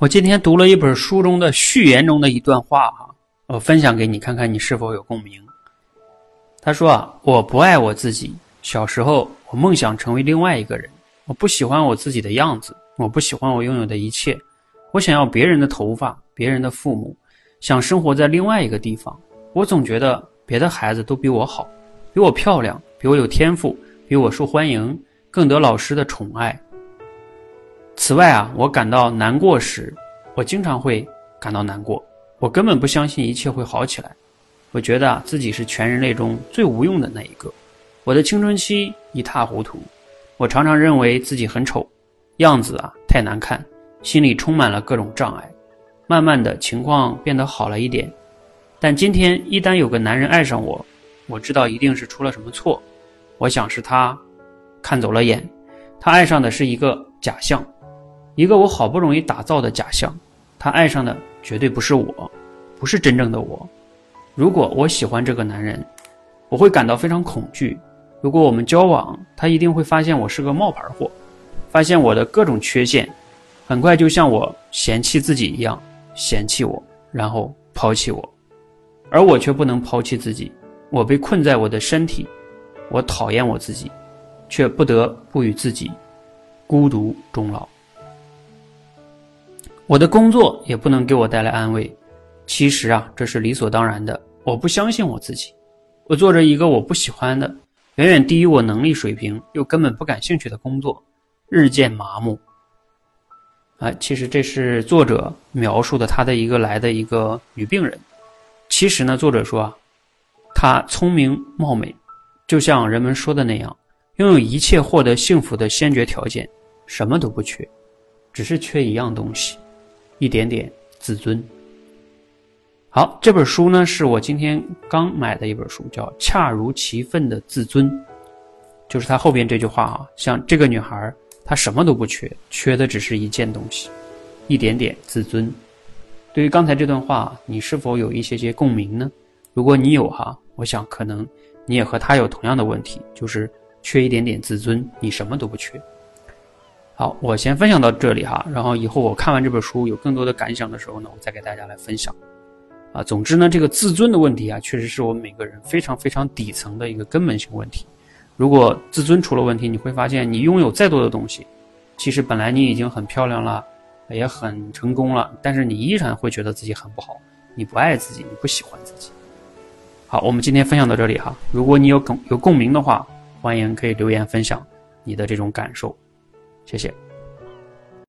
我今天读了一本书中的序言中的一段话哈，我分享给你看看你是否有共鸣。他说啊，我不爱我自己。小时候，我梦想成为另外一个人。我不喜欢我自己的样子，我不喜欢我拥有的一切。我想要别人的头发，别人的父母，想生活在另外一个地方。我总觉得别的孩子都比我好，比我漂亮，比我有天赋，比我受欢迎，更得老师的宠爱。此外啊，我感到难过时，我经常会感到难过。我根本不相信一切会好起来。我觉得自己是全人类中最无用的那一个。我的青春期一塌糊涂。我常常认为自己很丑，样子啊太难看，心里充满了各种障碍。慢慢的情况变得好了一点，但今天一旦有个男人爱上我，我知道一定是出了什么错。我想是他看走了眼，他爱上的是一个假象。一个我好不容易打造的假象，他爱上的绝对不是我，不是真正的我。如果我喜欢这个男人，我会感到非常恐惧。如果我们交往，他一定会发现我是个冒牌货，发现我的各种缺陷，很快就像我嫌弃自己一样嫌弃我，然后抛弃我。而我却不能抛弃自己，我被困在我的身体，我讨厌我自己，却不得不与自己孤独终老。我的工作也不能给我带来安慰，其实啊，这是理所当然的。我不相信我自己，我做着一个我不喜欢的、远远低于我能力水平又根本不感兴趣的工作，日渐麻木。啊，其实这是作者描述的他的一个来的一个女病人。其实呢，作者说啊，她聪明貌美，就像人们说的那样，拥有一切获得幸福的先决条件，什么都不缺，只是缺一样东西。一点点自尊。好，这本书呢是我今天刚买的一本书，叫《恰如其分的自尊》，就是他后边这句话啊，像这个女孩，她什么都不缺，缺的只是一件东西，一点点自尊。对于刚才这段话，你是否有一些些共鸣呢？如果你有哈，我想可能你也和他有同样的问题，就是缺一点点自尊，你什么都不缺。好，我先分享到这里哈，然后以后我看完这本书有更多的感想的时候呢，我再给大家来分享。啊，总之呢，这个自尊的问题啊，确实是我们每个人非常非常底层的一个根本性问题。如果自尊出了问题，你会发现你拥有再多的东西，其实本来你已经很漂亮了，也很成功了，但是你依然会觉得自己很不好，你不爱自己，你不喜欢自己。好，我们今天分享到这里哈，如果你有共有共鸣的话，欢迎可以留言分享你的这种感受。谢谢。